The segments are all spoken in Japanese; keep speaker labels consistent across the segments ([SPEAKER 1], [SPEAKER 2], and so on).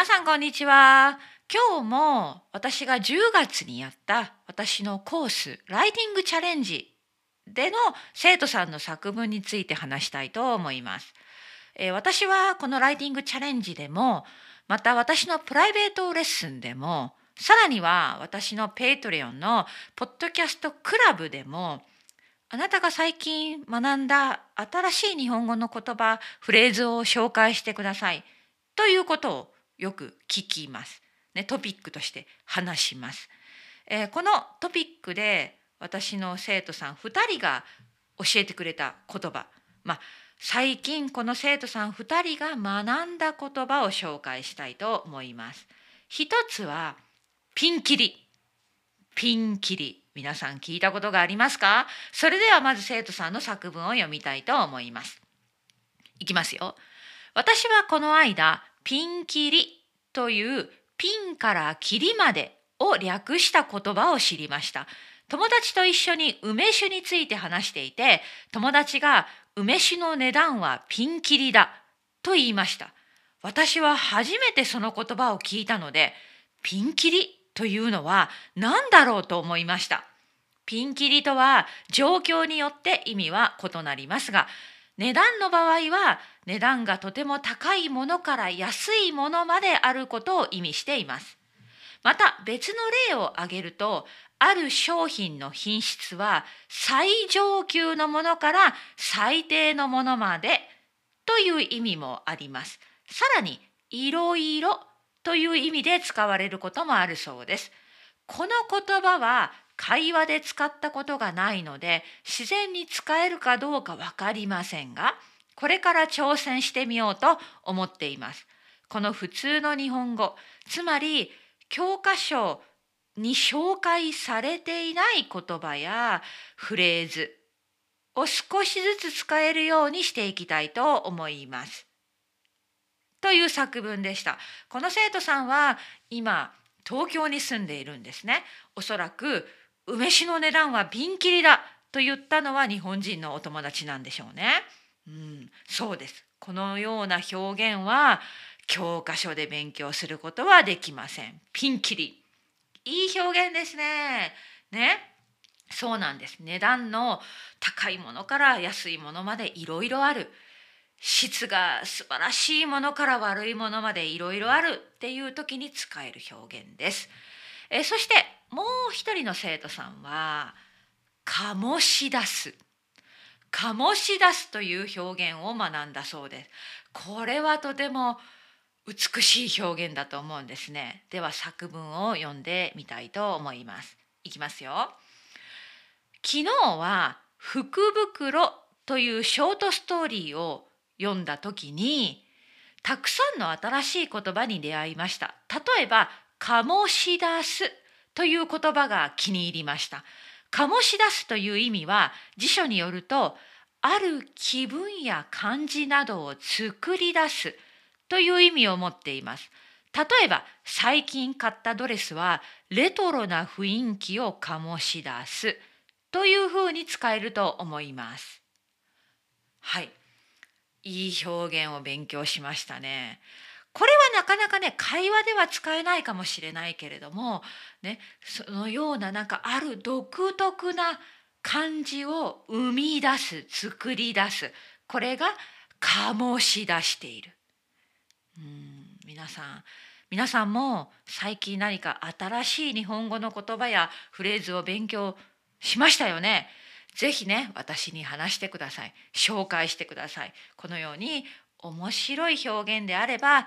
[SPEAKER 1] 皆さんこんにちは。今日も私が10月にやった私のコースライティングチャレンジでの生徒さんの作文について話したいと思います、えー、私はこのライティングチャレンジでもまた私のプライベートレッスンでもさらには私の Patreon のポッドキャストクラブでもあなたが最近学んだ新しい日本語の言葉フレーズを紹介してくださいということをよく聞きます。ね、トピックとして話します。えー、このトピックで私の生徒さん2人が教えてくれた言葉、まあ、最近この生徒さん2人が学んだ言葉を紹介したいと思います。一つはピンキリ。ピンキリ。皆さん聞いたことがありますか？それではまず生徒さんの作文を読みたいと思います。いきますよ。私はこの間ピンキリというピンからキリまでを略した言葉を知りました。友達と一緒に梅酒について話していて、友達が梅酒の値段はピンキリだと言いました。私は初めてその言葉を聞いたので、ピンキリというのは何だろうと思いました。ピンキリとは状況によって意味は異なりますが、値段の場合は値段がとても高いものから安いものまであることを意味しています。また別の例を挙げるとある商品の品質は最上級のものから最低のものまでという意味もあります。さらにいろいろという意味で使われることもあるそうです。この言葉は会話で使ったことがないので自然に使えるかどうか分かりませんがこれから挑戦してみようと思っています。この普通の日本語つまり教科書に紹介されていない言葉やフレーズを少しずつ使えるようにしていきたいと思います。という作文でした。この生徒さんは今東京に住んでいるんですね。おそらく梅酒の値段はピンキリだと言ったのは日本人のお友達なんでしょうね。うん、そうです。このような表現は教科書で勉強することはできません。ピンキリ。いい表現ですね。ね。そうなんです。値段の高いものから安いものまでいろいろある。質が素晴らしいものから悪いものまでいろいろあるっていう時に使える表現です。えそしてもう一人の生徒さんは「醸し出す」醸し出すという表現を学んだそうです。これはとても美しい表現だと思うんですね。では作文を読んでみたいと思います。いきますよ。昨日は福袋というショートストーリーを読んだ時にたくさんの新しい言葉に出会いました。例えば醸し出すという言葉が気に入りました。醸し出すという意味は辞書によるとある気分や感じなどを作り出すという意味を持っています。例えば最近買ったドレスはレトロな雰囲気を醸し出すというふうに使えると思います。はい。いい表現を勉強しましたね。これはなかなかね会話では使えないかもしれないけれども、ね、そのようななんかある独特な感じを生み出す作り出すこれが醸し出している。うん皆さん皆さんも最近何か新しい日本語の言葉やフレーズを勉強しましたよね。ぜひね私に話してください紹介してくださいこのように面白い表現であれば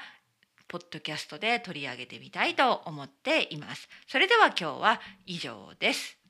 [SPEAKER 1] ポッドキャストで取り上げてみたいと思っています。それでは今日は以上です。